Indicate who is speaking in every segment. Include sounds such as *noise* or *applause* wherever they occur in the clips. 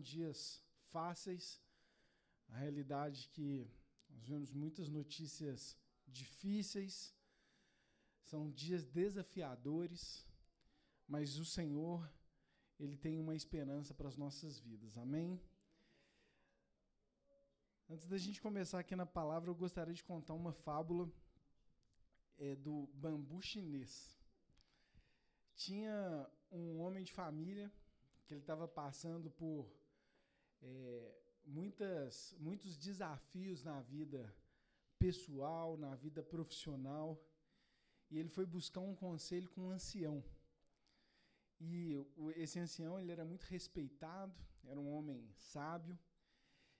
Speaker 1: dias fáceis. A realidade é que nós vemos muitas notícias difíceis, são dias desafiadores, mas o Senhor, Ele tem uma esperança para as nossas vidas. Amém? Antes da gente começar aqui na palavra, eu gostaria de contar uma fábula é, do bambu chinês. Tinha um homem de família que ele estava passando por é, muitas, muitos desafios na vida pessoal, na vida profissional, e ele foi buscar um conselho com um ancião. E esse ancião ele era muito respeitado, era um homem sábio.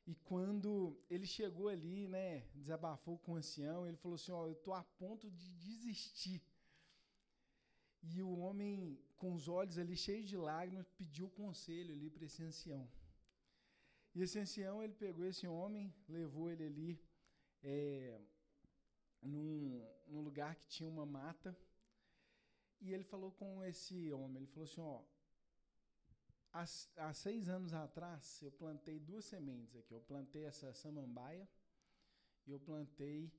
Speaker 1: E quando ele chegou ali, né, desabafou com o ancião, ele falou assim: "Ó, oh, eu tô a ponto de desistir". E o homem, com os olhos ali cheios de lágrimas, pediu conselho ali para esse ancião. E esse ancião, ele pegou esse homem, levou ele ali é, num, num lugar que tinha uma mata, e ele falou com esse homem, ele falou assim, ó, há, há seis anos atrás, eu plantei duas sementes aqui, eu plantei essa samambaia, e eu plantei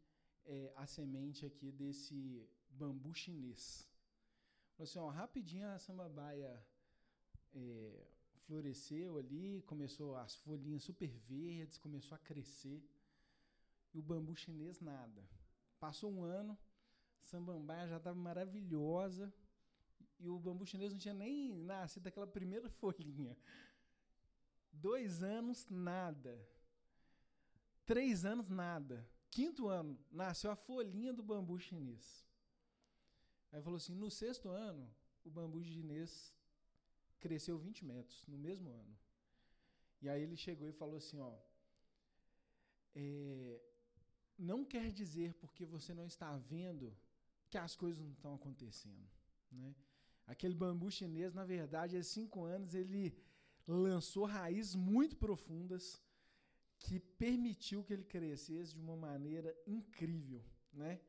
Speaker 1: é, a semente aqui desse bambu chinês. Falou assim, ó, rapidinho a samambaia é, floresceu ali, começou as folhinhas super verdes, começou a crescer. E o bambu chinês nada. Passou um ano, samambaia já estava maravilhosa e o bambu chinês não tinha nem nascido daquela primeira *laughs* folhinha. Dois anos, nada. Três anos, nada. Quinto ano, nasceu a folhinha do bambu chinês. Aí falou assim: no sexto ano, o bambu chinês cresceu 20 metros no mesmo ano. E aí ele chegou e falou assim, ó, é, não quer dizer porque você não está vendo que as coisas não estão acontecendo, né? Aquele bambu chinês, na verdade, há cinco anos ele lançou raízes muito profundas que permitiu que ele crescesse de uma maneira incrível, né?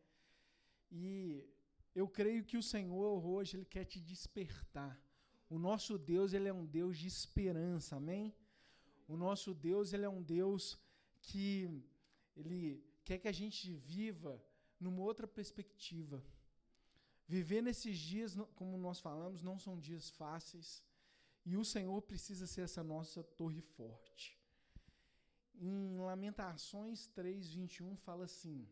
Speaker 1: E eu creio que o Senhor hoje ele quer te despertar o nosso Deus, ele é um Deus de esperança, amém? O nosso Deus, ele é um Deus que ele quer que a gente viva numa outra perspectiva. Viver nesses dias, como nós falamos, não são dias fáceis, e o Senhor precisa ser essa nossa torre forte. Em Lamentações 3:21 fala assim: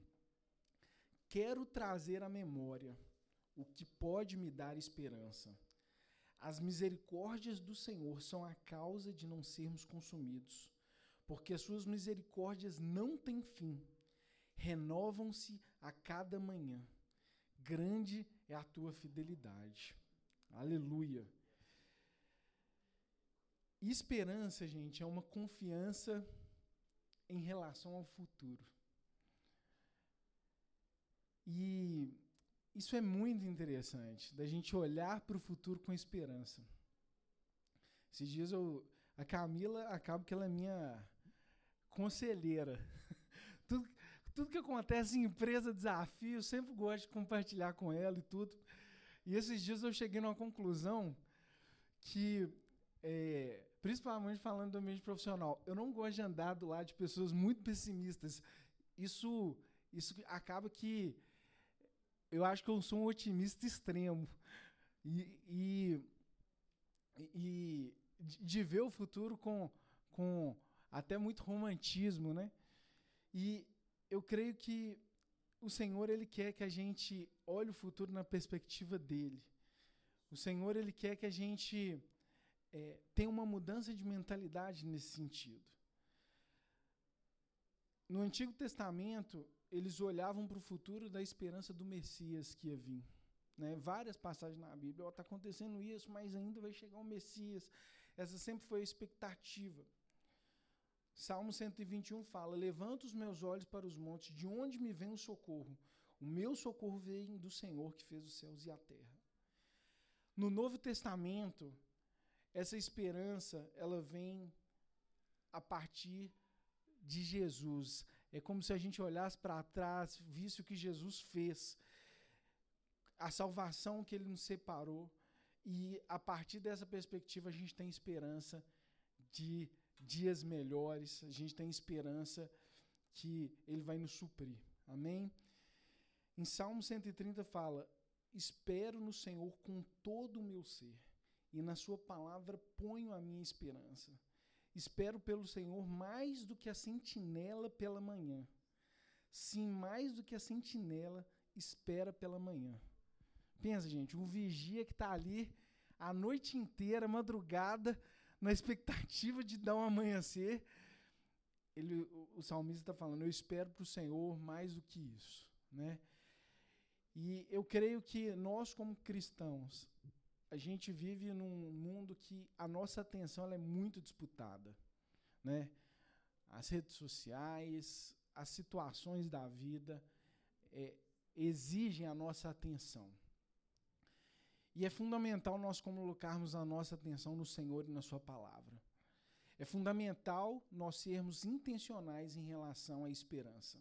Speaker 1: Quero trazer à memória o que pode me dar esperança as misericórdias do Senhor são a causa de não sermos consumidos, porque as suas misericórdias não têm fim, renovam-se a cada manhã. Grande é a tua fidelidade. Aleluia. Esperança, gente, é uma confiança em relação ao futuro. E isso é muito interessante, da gente olhar para o futuro com esperança. Esses dias eu, a Camila acaba que ela é minha conselheira. *laughs* tudo, tudo que acontece em empresa, desafio, eu sempre gosto de compartilhar com ela e tudo. E esses dias eu cheguei numa conclusão que, é, principalmente falando do ambiente profissional, eu não gosto de andar do lado de pessoas muito pessimistas. Isso, isso acaba que eu acho que eu sou um otimista extremo. E, e, e de ver o futuro com, com até muito romantismo, né? E eu creio que o Senhor ele quer que a gente olhe o futuro na perspectiva dele. O Senhor ele quer que a gente é, tenha uma mudança de mentalidade nesse sentido. No Antigo Testamento, eles olhavam para o futuro da esperança do Messias que ia vir. Né? Várias passagens na Bíblia, está acontecendo isso, mas ainda vai chegar o Messias. Essa sempre foi a expectativa. Salmo 121 fala: Levanta os meus olhos para os montes, de onde me vem o socorro? O meu socorro vem do Senhor que fez os céus e a terra. No Novo Testamento, essa esperança ela vem a partir de Jesus. É como se a gente olhasse para trás, visse o que Jesus fez, a salvação que ele nos separou, e a partir dessa perspectiva a gente tem esperança de dias melhores, a gente tem esperança que Ele vai nos suprir. Amém? Em Salmo 130 fala: Espero no Senhor com todo o meu ser, e na Sua palavra ponho a minha esperança. Espero pelo Senhor mais do que a sentinela pela manhã. Sim, mais do que a sentinela espera pela manhã. Pensa, gente, um vigia que está ali a noite inteira, madrugada, na expectativa de dar um amanhecer. Ele, o, o salmista está falando: Eu espero para o Senhor mais do que isso. Né? E eu creio que nós, como cristãos, a gente vive num mundo que a nossa atenção é muito disputada. Né? As redes sociais, as situações da vida é, exigem a nossa atenção. E é fundamental nós colocarmos a nossa atenção no Senhor e na Sua palavra. É fundamental nós sermos intencionais em relação à esperança.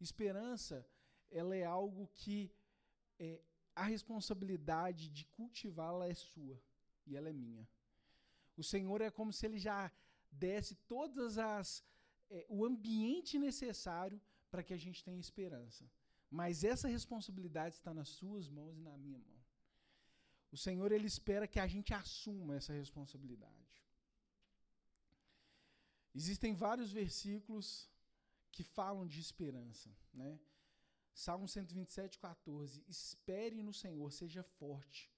Speaker 1: Esperança, ela é algo que é, a responsabilidade de cultivá-la é sua e ela é minha. O Senhor é como se ele já desse todas as é, o ambiente necessário para que a gente tenha esperança. Mas essa responsabilidade está nas suas mãos e na minha mão. O Senhor ele espera que a gente assuma essa responsabilidade. Existem vários versículos que falam de esperança, né? Salmo 127, 14. Espere no Senhor, seja forte,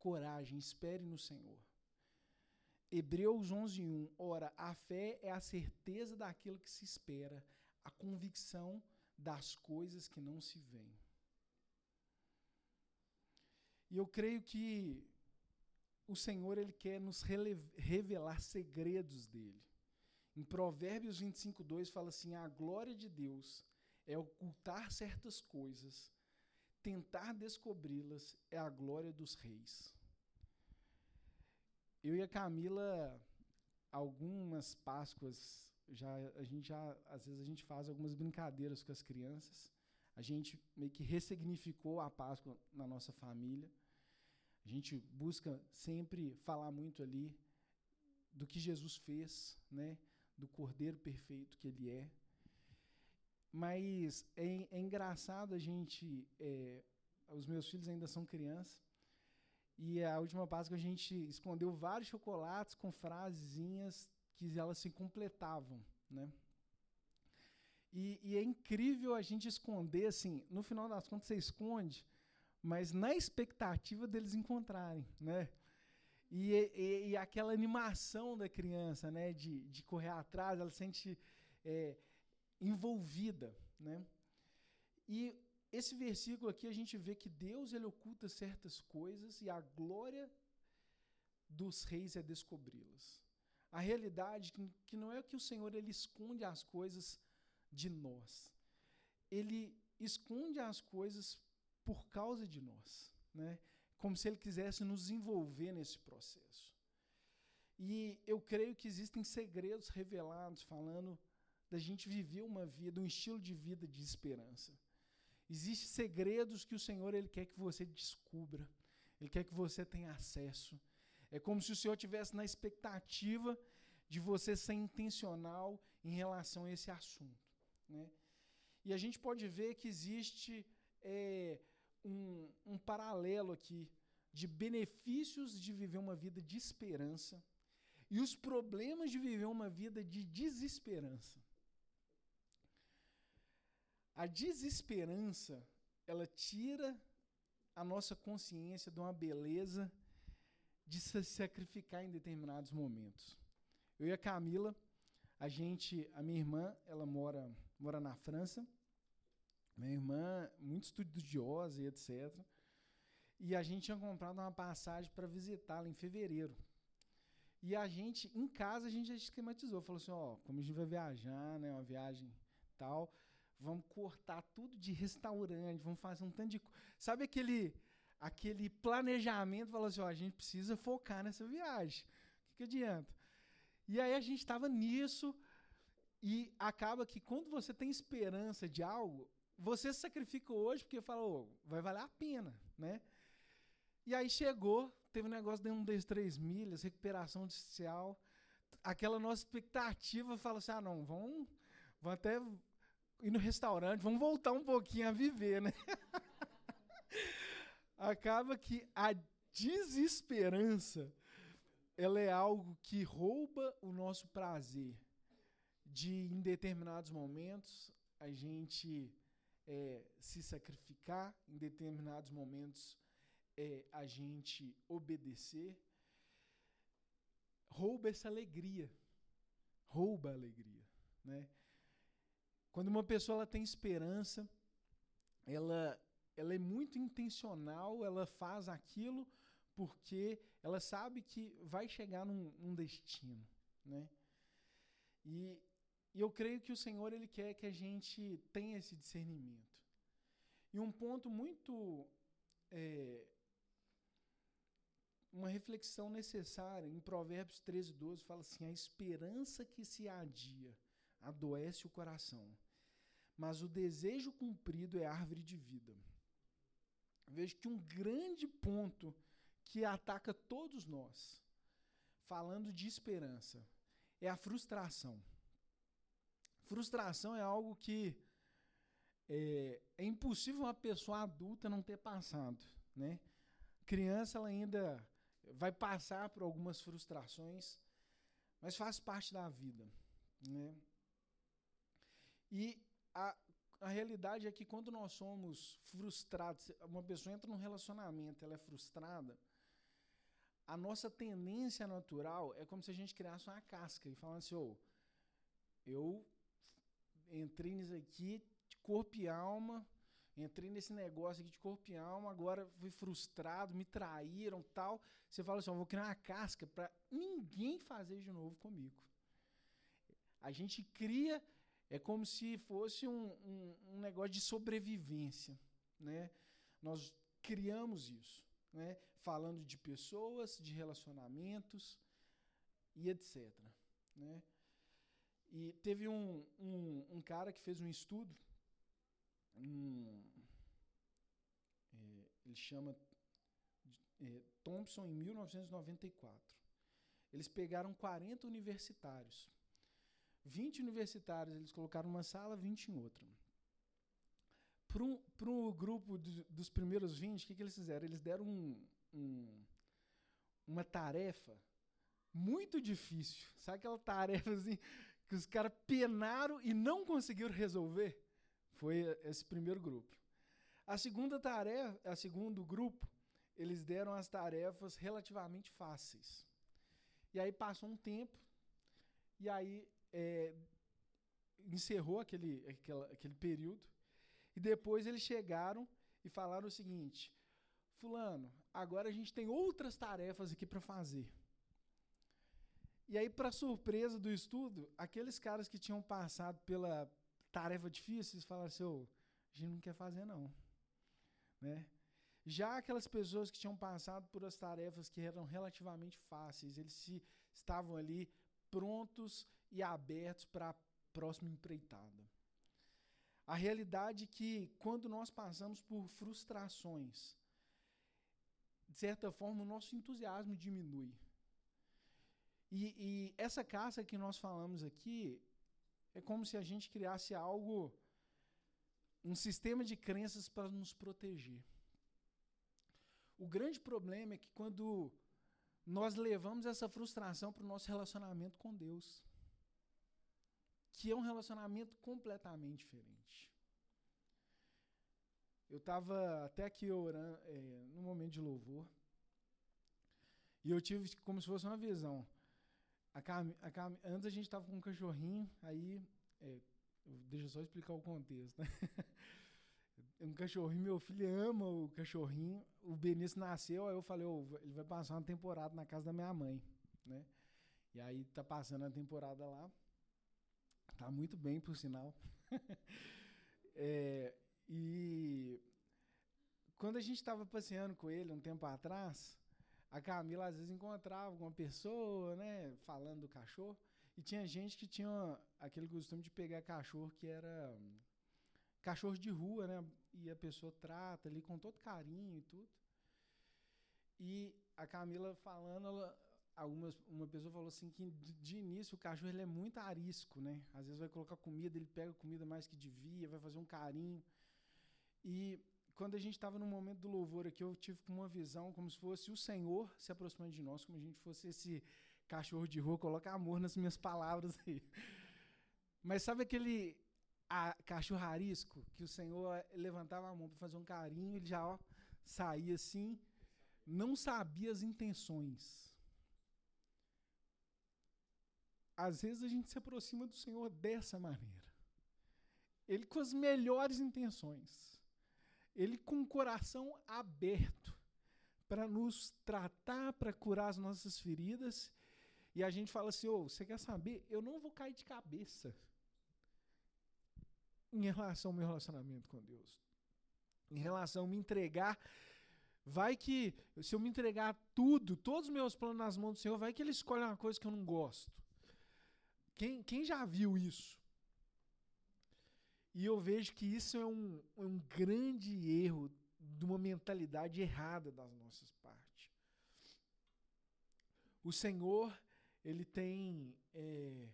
Speaker 1: coragem, espere no Senhor. Hebreus 11, 1. Ora, a fé é a certeza daquilo que se espera, a convicção das coisas que não se veem. E eu creio que o Senhor ele quer nos revelar segredos dele. Em Provérbios 25, 2 fala assim: a glória de Deus é ocultar certas coisas, tentar descobri-las é a glória dos reis. Eu e a Camila, algumas Páscoas, já, a gente já, às vezes a gente faz algumas brincadeiras com as crianças. A gente meio que ressignificou a Páscoa na nossa família. A gente busca sempre falar muito ali do que Jesus fez, né? do Cordeiro perfeito que ele é. Mas é, é engraçado a gente. É, os meus filhos ainda são crianças. E a última Páscoa a gente escondeu vários chocolates com frasezinhas que elas se completavam, né? E, e, é incrível a gente esconder, assim, no final das contas você esconde, mas na expectativa deles encontrarem, né? E, e, e aquela animação da criança, né, de, de correr atrás, ela se sente é, envolvida, né? E esse versículo aqui a gente vê que Deus ele oculta certas coisas e a glória dos reis é descobri-las. A realidade que, não é que o Senhor ele esconde as coisas de nós. Ele esconde as coisas por causa de nós, né? Como se ele quisesse nos envolver nesse processo. E eu creio que existem segredos revelados falando da gente viver uma vida, um estilo de vida de esperança. Existem segredos que o Senhor ele quer que você descubra. Ele quer que você tenha acesso. É como se o Senhor tivesse na expectativa de você ser intencional em relação a esse assunto. Né? E a gente pode ver que existe é, um, um paralelo aqui de benefícios de viver uma vida de esperança e os problemas de viver uma vida de desesperança. A desesperança, ela tira a nossa consciência de uma beleza de se sacrificar em determinados momentos. Eu e a Camila, a gente, a minha irmã, ela mora, mora na França, minha irmã, muito estudiosa e etc. E a gente tinha comprado uma passagem para visitá-la em fevereiro. E a gente, em casa, a gente já esquematizou. Falou assim, ó, como a gente vai viajar, né, uma viagem tal, vamos cortar tudo de restaurante, vamos fazer um tanto de... Sabe aquele, aquele planejamento? Falou assim, ó, a gente precisa focar nessa viagem. O que, que adianta? E aí a gente estava nisso e acaba que quando você tem esperança de algo, você se sacrifica hoje porque falou, vai valer a pena, né? E aí chegou, teve um negócio de um, dois, três milhas, recuperação judicial. aquela nossa expectativa fala assim: ah, não, vamos, vamos até ir no restaurante, vamos voltar um pouquinho a viver, né? *laughs* Acaba que a desesperança ela é algo que rouba o nosso prazer de, em determinados momentos, a gente é, se sacrificar, em determinados momentos, é, a gente obedecer, rouba essa alegria. Rouba a alegria. Né? Quando uma pessoa ela tem esperança, ela, ela é muito intencional, ela faz aquilo porque ela sabe que vai chegar num, num destino. Né? E, e eu creio que o Senhor ele quer que a gente tenha esse discernimento. E um ponto muito é, uma reflexão necessária. Em Provérbios 13, 12, fala assim: a esperança que se adia adoece o coração, mas o desejo cumprido é árvore de vida. Vejo que um grande ponto que ataca todos nós, falando de esperança, é a frustração. Frustração é algo que é, é impossível uma pessoa adulta não ter passado, né? Criança ela ainda vai passar por algumas frustrações, mas faz parte da vida. Né? E a, a realidade é que quando nós somos frustrados, uma pessoa entra num relacionamento, ela é frustrada, a nossa tendência natural é como se a gente criasse uma casca e falasse, oh, eu entrei nisso aqui de corpo e alma, entrei nesse negócio aqui de corpo e alma, agora fui frustrado, me traíram tal. Você fala assim: vou criar uma casca para ninguém fazer de novo comigo. A gente cria, é como se fosse um, um, um negócio de sobrevivência. Né? Nós criamos isso, né? falando de pessoas, de relacionamentos e etc. Né? E teve um, um, um cara que fez um estudo um, é, ele chama é, Thompson em 1994. Eles pegaram 40 universitários. 20 universitários eles colocaram numa sala, 20 em outra. Para o grupo do, dos primeiros 20, o que, que, eles fizeram? Eles deram um, um, uma tarefa muito difícil. Sabe aquela tarefa assim, que os caras penaram e não conseguiram resolver? Foi esse primeiro grupo. A segunda tarefa, a segundo grupo, eles deram as tarefas relativamente fáceis. E aí passou um tempo, e aí é, encerrou aquele, aquela, aquele período, e depois eles chegaram e falaram o seguinte: Fulano, agora a gente tem outras tarefas aqui para fazer. E aí, para surpresa do estudo, aqueles caras que tinham passado pela tarefa difícil, eles falaram assim, oh, a gente não quer fazer não. Né? Já aquelas pessoas que tinham passado por as tarefas que eram relativamente fáceis, eles se, estavam ali prontos e abertos para a próxima empreitada. A realidade é que quando nós passamos por frustrações, de certa forma o nosso entusiasmo diminui. E, e essa caça que nós falamos aqui, é como se a gente criasse algo, um sistema de crenças para nos proteger. O grande problema é que quando nós levamos essa frustração para o nosso relacionamento com Deus, que é um relacionamento completamente diferente. Eu estava até aqui orando, é, no momento de louvor, e eu tive como se fosse uma visão. A Cam, a Cam, antes a gente estava com um cachorrinho, aí. É, deixa eu só explicar o contexto, né? *laughs* um cachorrinho, meu filho ama o cachorrinho. O Benício nasceu, aí eu falei, oh, ele vai passar uma temporada na casa da minha mãe, né? E aí tá passando a temporada lá. Tá muito bem, por sinal. *laughs* é, e quando a gente estava passeando com ele um tempo atrás, a Camila às vezes encontrava alguma pessoa, né, falando do cachorro, e tinha gente que tinha aquele costume de pegar cachorro que era um, cachorro de rua, né, e a pessoa trata ali com todo carinho e tudo. E a Camila falando, ela, algumas, uma pessoa falou assim que de, início o cachorro ele é muito arisco, né? Às vezes vai colocar comida, ele pega comida mais que devia, vai fazer um carinho. E quando a gente estava no momento do louvor aqui, eu tive uma visão como se fosse o Senhor se aproximando de nós, como a gente fosse esse cachorro de rua, coloca amor nas minhas palavras aí. Mas sabe aquele a, que o Senhor levantava a mão para fazer um carinho, ele já ó, saía assim, não sabia as intenções. Às vezes a gente se aproxima do Senhor dessa maneira. Ele com as melhores intenções. Ele com o coração aberto para nos tratar, para curar as nossas feridas. E a gente fala assim: oh, você quer saber? Eu não vou cair de cabeça em relação ao meu relacionamento com Deus. Em relação a me entregar. Vai que, se eu me entregar tudo, todos os meus planos nas mãos do Senhor, vai que Ele escolhe uma coisa que eu não gosto. Quem, quem já viu isso? E eu vejo que isso é um, um grande erro de uma mentalidade errada das nossas partes. O Senhor, ele tem é,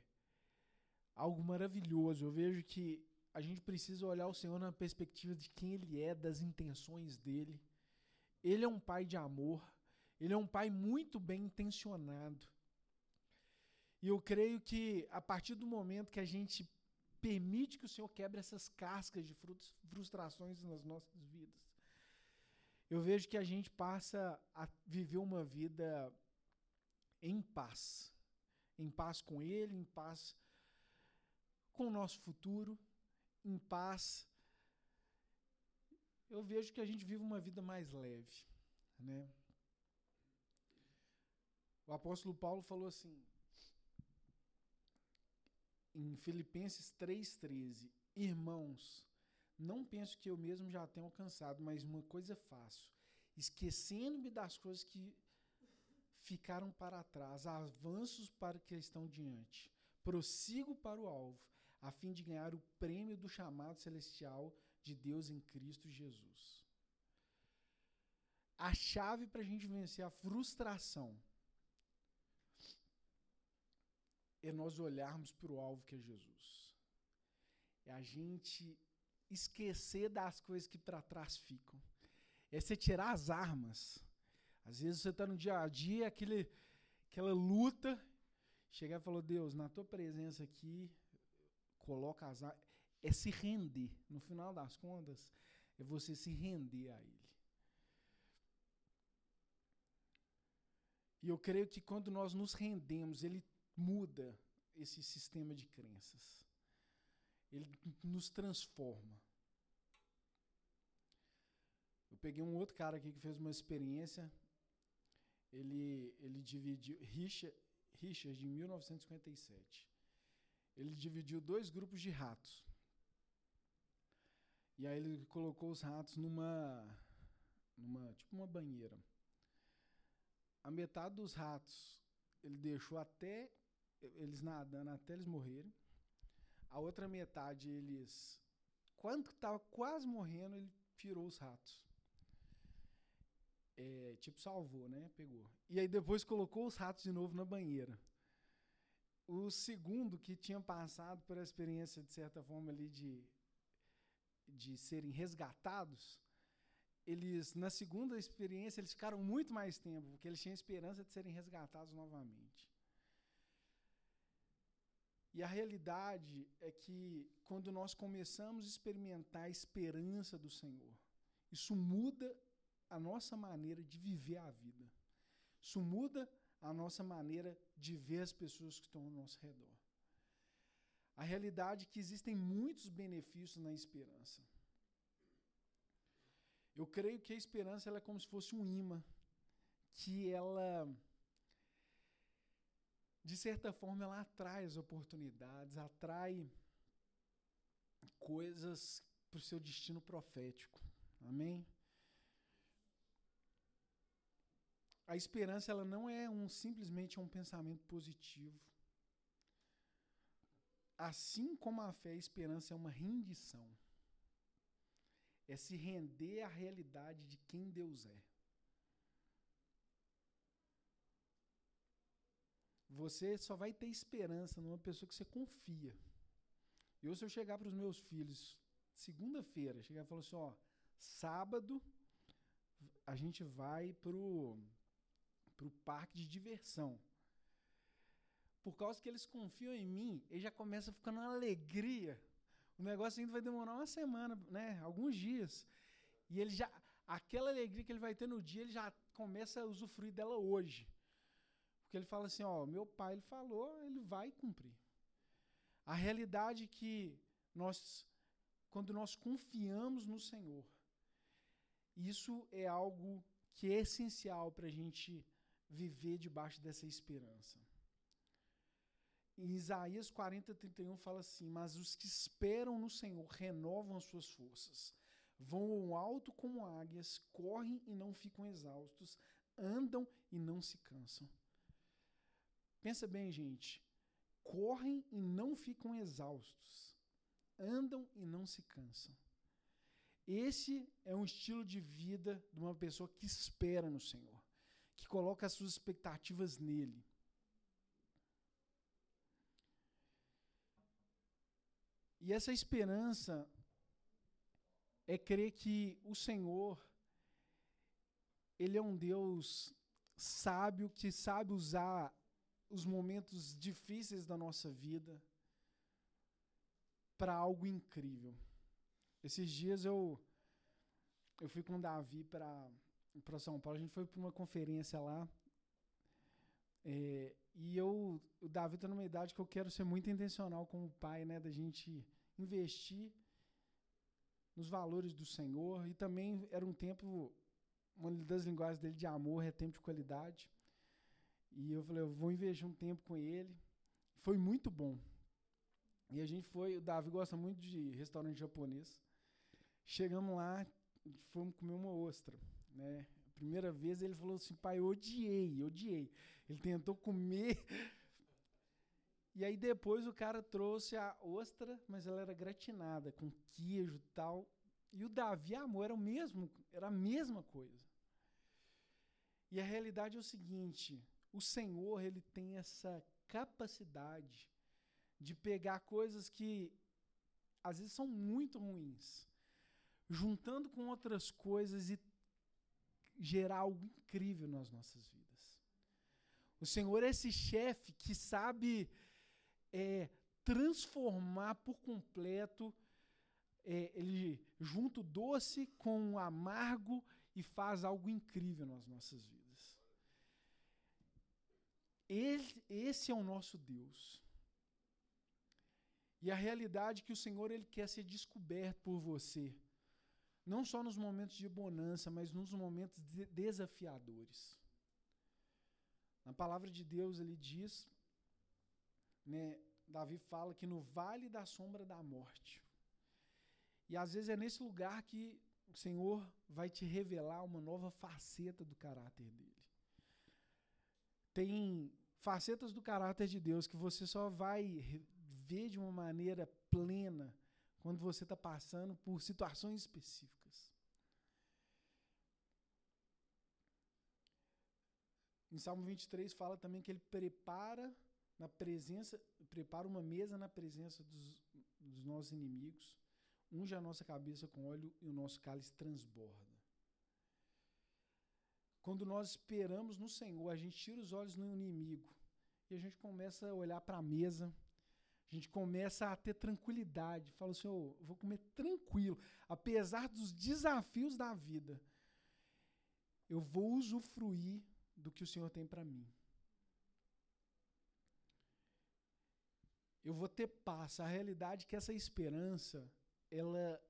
Speaker 1: algo maravilhoso. Eu vejo que a gente precisa olhar o Senhor na perspectiva de quem Ele é, das intenções dele. Ele é um pai de amor. Ele é um pai muito bem intencionado. E eu creio que a partir do momento que a gente permite que o Senhor quebre essas cascas de frustrações nas nossas vidas. Eu vejo que a gente passa a viver uma vida em paz. Em paz com Ele, em paz com o nosso futuro, em paz. Eu vejo que a gente vive uma vida mais leve. Né? O apóstolo Paulo falou assim: em Filipenses 3,13: Irmãos, não penso que eu mesmo já tenha alcançado, mas uma coisa faço, esquecendo-me das coisas que ficaram para trás, avanços para o que estão diante. Prossigo para o alvo, a fim de ganhar o prêmio do chamado celestial de Deus em Cristo Jesus. A chave para a gente vencer a frustração é nós olharmos para o alvo que é Jesus. É a gente esquecer das coisas que para trás ficam. É você tirar as armas. Às vezes você está no dia a dia, aquele, aquela luta, chegar e falar, Deus, na tua presença aqui, coloca as. É se render. No final das contas, é você se render a Ele. E eu creio que quando nós nos rendemos, Ele muda esse sistema de crenças. Ele nos transforma. Eu peguei um outro cara aqui que fez uma experiência. Ele, ele dividiu. Richard, Richard, em 1957. Ele dividiu dois grupos de ratos. E aí ele colocou os ratos numa. numa tipo uma banheira. A metade dos ratos ele deixou até eles nadando até eles morrerem. A outra metade, eles. Quando estava quase morrendo, ele tirou os ratos. É, tipo, salvou, né? Pegou. E aí depois colocou os ratos de novo na banheira. O segundo, que tinha passado por experiência, de certa forma, ali de, de serem resgatados, eles, na segunda experiência, eles ficaram muito mais tempo, porque eles tinham esperança de serem resgatados novamente. E a realidade é que quando nós começamos a experimentar a esperança do Senhor, isso muda a nossa maneira de viver a vida. Isso muda a nossa maneira de ver as pessoas que estão ao nosso redor. A realidade é que existem muitos benefícios na esperança. Eu creio que a esperança ela é como se fosse um imã que ela de certa forma, ela atrai as oportunidades, atrai coisas para o seu destino profético. Amém? A esperança ela não é um simplesmente um pensamento positivo. Assim como a fé, a esperança é uma rendição. É se render à realidade de quem Deus é. você só vai ter esperança numa pessoa que você confia. Eu, se eu chegar para os meus filhos, segunda-feira, chegar e falar assim: ó, sábado a gente vai pro, pro parque de diversão. Por causa que eles confiam em mim, ele já começa ficando uma alegria. O negócio ainda vai demorar uma semana, né? Alguns dias. E ele já. Aquela alegria que ele vai ter no dia, ele já começa a usufruir dela hoje. Porque ele fala assim, ó, meu pai ele falou, ele vai cumprir. A realidade é que nós, quando nós confiamos no Senhor, isso é algo que é essencial para a gente viver debaixo dessa esperança. Em Isaías 40, 31 fala assim: Mas os que esperam no Senhor renovam as suas forças, voam alto como águias, correm e não ficam exaustos, andam e não se cansam. Pensa bem, gente. Correm e não ficam exaustos, andam e não se cansam. Esse é um estilo de vida de uma pessoa que espera no Senhor, que coloca as suas expectativas nele. E essa esperança é crer que o Senhor, Ele é um Deus sábio, que sabe usar os momentos difíceis da nossa vida para algo incrível. Esses dias eu eu fui com o Davi para para São Paulo, a gente foi para uma conferência lá. É, e eu, o Davi está numa idade que eu quero ser muito intencional como pai, né, da gente investir nos valores do Senhor e também era um tempo uma das linguagens dele de amor é tempo de qualidade. E eu falei, eu vou investir um tempo com ele. Foi muito bom. E a gente foi, o Davi gosta muito de restaurante japonês. Chegamos lá, fomos comer uma ostra, né? Primeira vez ele falou assim, pai, eu odiei, odiei. Ele tentou comer. *laughs* E aí depois o cara trouxe a ostra, mas ela era gratinada, com queijo e tal. E o Davi amor era o mesmo, era a mesma coisa. E a realidade é o seguinte, o Senhor, ele tem essa capacidade de pegar coisas que às vezes são muito ruins, juntando com outras coisas e gerar algo incrível nas nossas vidas. O Senhor é esse chefe que sabe é, transformar por completo, é, ele junta o doce com amargo e faz algo incrível nas nossas vidas. Esse é o nosso Deus. E a realidade é que o Senhor ele quer ser descoberto por você. Não só nos momentos de bonança, mas nos momentos de desafiadores. Na palavra de Deus ele diz, né, Davi fala que no vale da sombra da morte. E às vezes é nesse lugar que o Senhor vai te revelar uma nova faceta do caráter dele. Tem facetas do caráter de Deus que você só vai ver de uma maneira plena quando você está passando por situações específicas. Em Salmo 23 fala também que ele prepara na presença, prepara uma mesa na presença dos, dos nossos inimigos, unge a nossa cabeça com óleo e o nosso cálice transborda. Quando nós esperamos no Senhor, a gente tira os olhos no inimigo e a gente começa a olhar para a mesa, a gente começa a ter tranquilidade. Fala assim, oh, eu vou comer tranquilo, apesar dos desafios da vida. Eu vou usufruir do que o Senhor tem para mim. Eu vou ter paz. A realidade é que essa esperança, ela,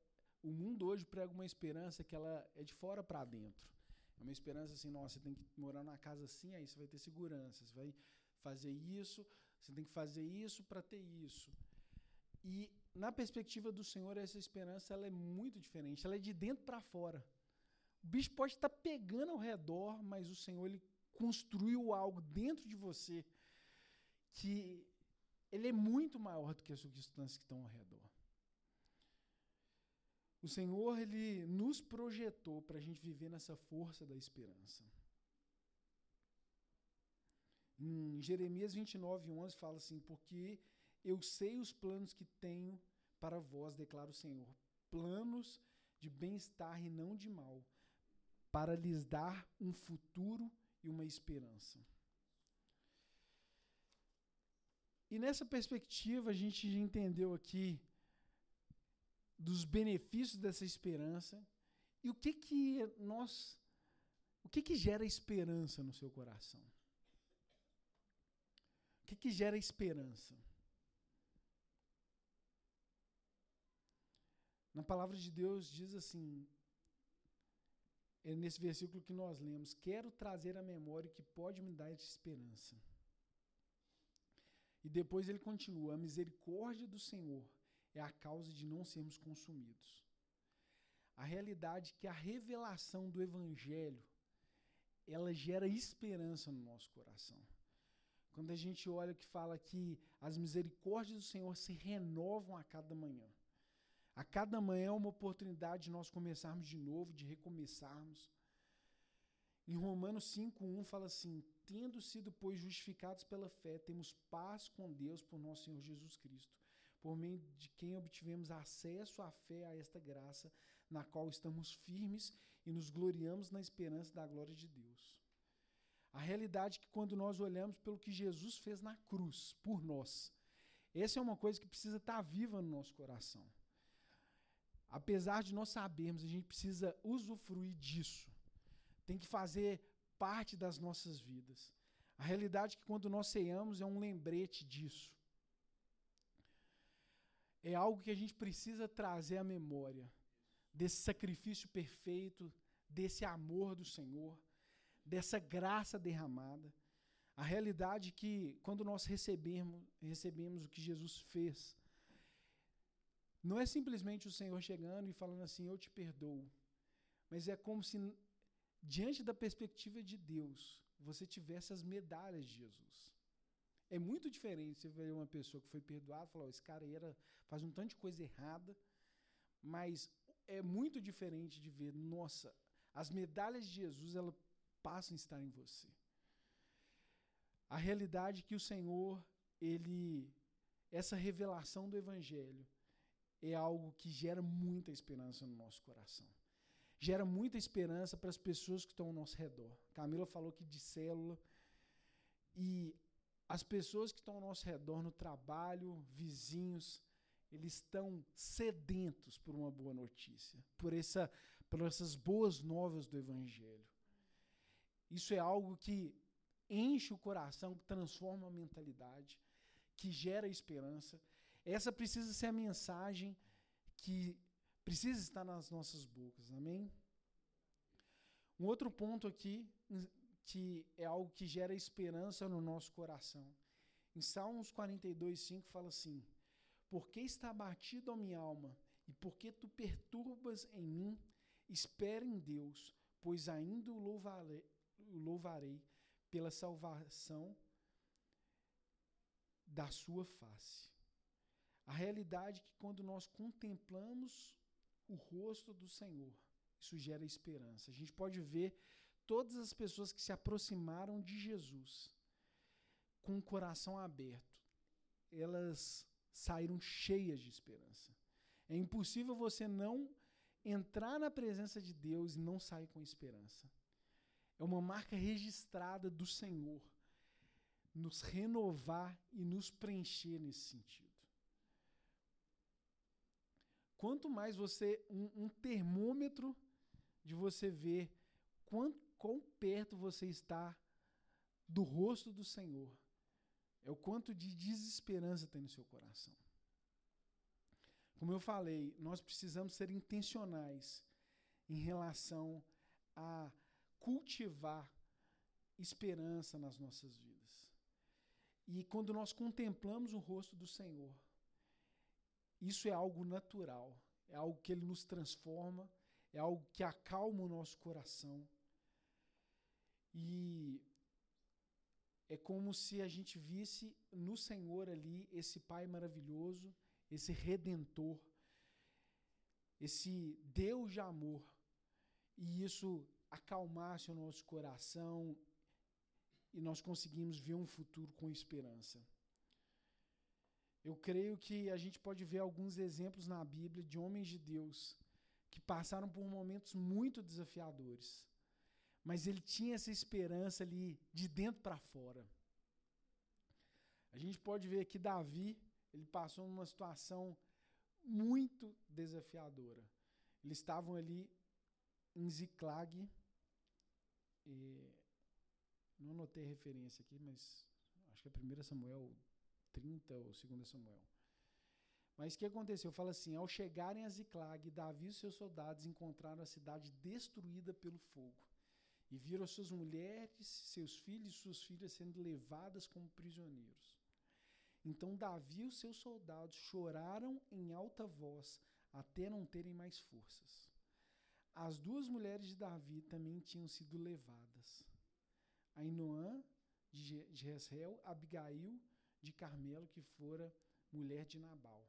Speaker 1: o mundo hoje prega uma esperança que ela é de fora para dentro. É uma esperança assim, nossa, você tem que morar numa casa assim, aí você vai ter segurança, você vai fazer isso, você tem que fazer isso para ter isso. E na perspectiva do Senhor, essa esperança ela é muito diferente, ela é de dentro para fora. O bicho pode estar tá pegando ao redor, mas o Senhor ele construiu algo dentro de você que ele é muito maior do que as circunstâncias que estão ao redor. O Senhor, Ele nos projetou para a gente viver nessa força da esperança. Em Jeremias 29, 11 fala assim: Porque eu sei os planos que tenho para vós, declara o Senhor, planos de bem-estar e não de mal, para lhes dar um futuro e uma esperança. E nessa perspectiva, a gente entendeu aqui dos benefícios dessa esperança e o que que nós o que que gera esperança no seu coração? Que que gera esperança? Na palavra de Deus diz assim, é nesse versículo que nós lemos: Quero trazer a memória que pode me dar esperança. E depois ele continua: A misericórdia do Senhor é a causa de não sermos consumidos. A realidade é que a revelação do Evangelho ela gera esperança no nosso coração. Quando a gente olha que fala que as misericórdias do Senhor se renovam a cada manhã. A cada manhã é uma oportunidade de nós começarmos de novo, de recomeçarmos. Em Romanos 5:1 fala assim: "Tendo sido pois justificados pela fé, temos paz com Deus por nosso Senhor Jesus Cristo, por meio de quem obtivemos acesso à fé a esta graça, na qual estamos firmes e nos gloriamos na esperança da glória de Deus." A realidade é que quando nós olhamos pelo que Jesus fez na cruz por nós, essa é uma coisa que precisa estar viva no nosso coração. Apesar de nós sabermos, a gente precisa usufruir disso. Tem que fazer parte das nossas vidas. A realidade é que quando nós ceiamos é um lembrete disso. É algo que a gente precisa trazer à memória desse sacrifício perfeito, desse amor do Senhor, dessa graça derramada. A realidade é que quando nós recebemos, recebemos o que Jesus fez, não é simplesmente o Senhor chegando e falando assim, eu te perdoo. Mas é como se, diante da perspectiva de Deus, você tivesse as medalhas de Jesus. É muito diferente você ver uma pessoa que foi perdoada e falar, oh, esse cara era, faz um tanto de coisa errada, mas é muito diferente de ver, nossa, as medalhas de Jesus, elas passam a estar em você. A realidade é que o Senhor, ele, essa revelação do Evangelho, é algo que gera muita esperança no nosso coração. Gera muita esperança para as pessoas que estão ao nosso redor. Camila falou que de célula. E as pessoas que estão ao nosso redor, no trabalho, vizinhos, eles estão sedentos por uma boa notícia, por, essa, por essas boas novas do Evangelho. Isso é algo que enche o coração, que transforma a mentalidade, que gera esperança essa precisa ser a mensagem que precisa estar nas nossas bocas. Amém? Um outro ponto aqui, que é algo que gera esperança no nosso coração. Em Salmos 42, 5 fala assim: Porque está abatido a minha alma, e porque tu perturbas em mim, espera em Deus, pois ainda o louvarei, louvarei pela salvação da sua face. A realidade é que quando nós contemplamos o rosto do Senhor, isso gera esperança. A gente pode ver todas as pessoas que se aproximaram de Jesus com o coração aberto. Elas saíram cheias de esperança. É impossível você não entrar na presença de Deus e não sair com esperança. É uma marca registrada do Senhor nos renovar e nos preencher nesse sentido. Quanto mais você. Um, um termômetro de você ver quão, quão perto você está do rosto do Senhor. É o quanto de desesperança tem no seu coração. Como eu falei, nós precisamos ser intencionais em relação a cultivar esperança nas nossas vidas. E quando nós contemplamos o rosto do Senhor, isso é algo natural, é algo que ele nos transforma, é algo que acalma o nosso coração. E é como se a gente visse no Senhor ali esse Pai maravilhoso, esse redentor, esse Deus de amor. E isso acalmasse o nosso coração e nós conseguimos ver um futuro com esperança. Eu creio que a gente pode ver alguns exemplos na Bíblia de homens de Deus que passaram por momentos muito desafiadores, mas ele tinha essa esperança ali de dentro para fora. A gente pode ver aqui Davi, ele passou numa situação muito desafiadora. Eles estavam ali em Ziclag, e não anotei referência aqui, mas acho que é 1 Samuel 30 ou 2 Samuel. Mas o que aconteceu? Fala assim: ao chegarem a Ziclag, Davi e seus soldados encontraram a cidade destruída pelo fogo. E viram suas mulheres, seus filhos e suas filhas sendo levadas como prisioneiros. Então Davi e os seus soldados choraram em alta voz, até não terem mais forças. As duas mulheres de Davi também tinham sido levadas. Ainoã de Jezreel, Abigail de Carmelo, que fora mulher de Nabal.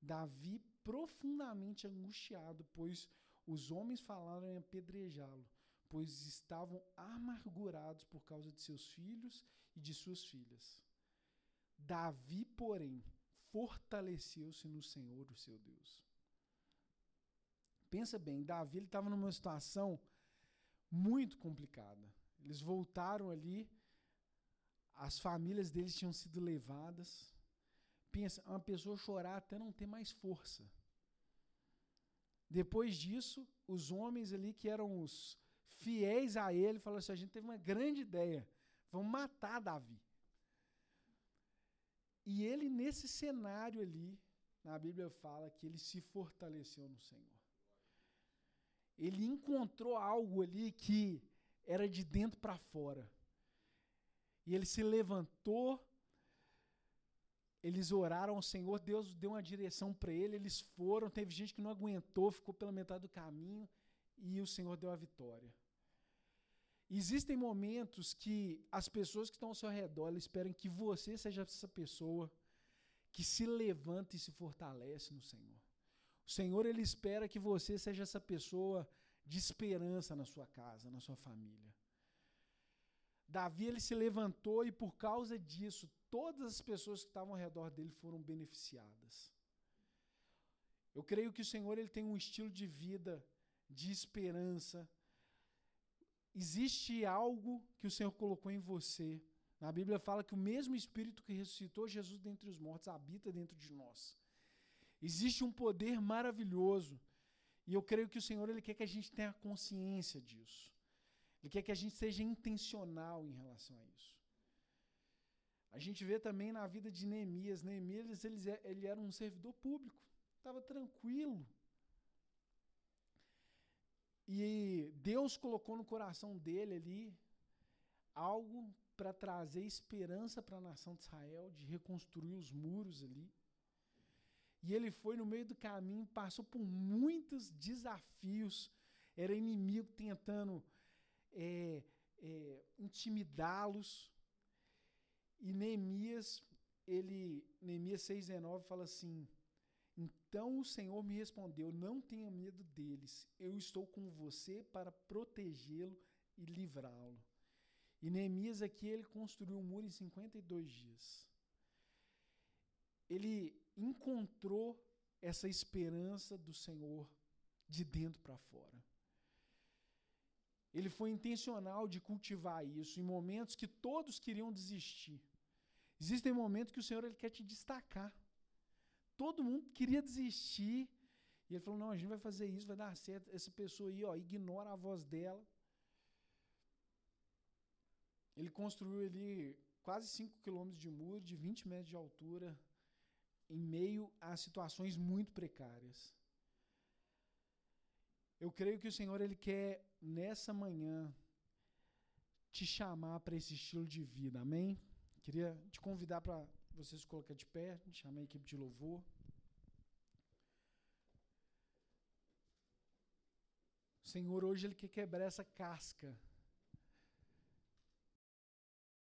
Speaker 1: Davi, profundamente angustiado, pois os homens falaram em apedrejá-lo, pois estavam amargurados por causa de seus filhos e de suas filhas. Davi, porém, fortaleceu-se no Senhor, o seu Deus. Pensa bem, Davi estava numa situação muito complicada. Eles voltaram ali, as famílias deles tinham sido levadas. Pensa, uma pessoa chorar até não ter mais força. Depois disso, os homens ali que eram os fiéis a ele falaram assim: a gente teve uma grande ideia, vamos matar Davi. E ele, nesse cenário ali, na Bíblia fala que ele se fortaleceu no Senhor. Ele encontrou algo ali que era de dentro para fora. E ele se levantou, eles oraram ao Senhor, Deus deu uma direção para ele, eles foram, teve gente que não aguentou, ficou pela metade do caminho e o Senhor deu a vitória. Existem momentos que as pessoas que estão ao seu redor esperam que você seja essa pessoa que se levanta e se fortalece no Senhor. O Senhor ele espera que você seja essa pessoa de esperança na sua casa, na sua família. Davi ele se levantou e por causa disso, todas as pessoas que estavam ao redor dele foram beneficiadas. Eu creio que o Senhor ele tem um estilo de vida de esperança. Existe algo que o Senhor colocou em você. Na Bíblia fala que o mesmo Espírito que ressuscitou Jesus dentre os mortos habita dentro de nós. Existe um poder maravilhoso e eu creio que o Senhor ele quer que a gente tenha consciência disso. Ele quer que a gente seja intencional em relação a isso. A gente vê também na vida de Neemias. Neemias ele, ele era um servidor público, estava tranquilo. E Deus colocou no coração dele ali algo para trazer esperança para a nação de Israel, de reconstruir os muros ali. E ele foi no meio do caminho, passou por muitos desafios. Era inimigo tentando é, é, intimidá-los. E Neemias, ele, Neemias 6,19 fala assim: Então o Senhor me respondeu: Não tenha medo deles, eu estou com você para protegê-lo e livrá-lo. E Neemias aqui ele construiu um muro em 52 dias. Ele encontrou essa esperança do Senhor de dentro para fora. Ele foi intencional de cultivar isso em momentos que todos queriam desistir. Existem momentos que o Senhor ele quer te destacar. Todo mundo queria desistir. E ele falou: não, a gente vai fazer isso, vai dar certo. Essa pessoa aí, ó, ignora a voz dela. Ele construiu ali quase 5 quilômetros de muro, de 20 metros de altura, em meio a situações muito precárias. Eu creio que o Senhor ele quer nessa manhã te chamar para esse estilo de vida. Amém? Queria te convidar para você se colocar de pé, chamar a equipe de louvor. O Senhor hoje ele quer quebrar essa casca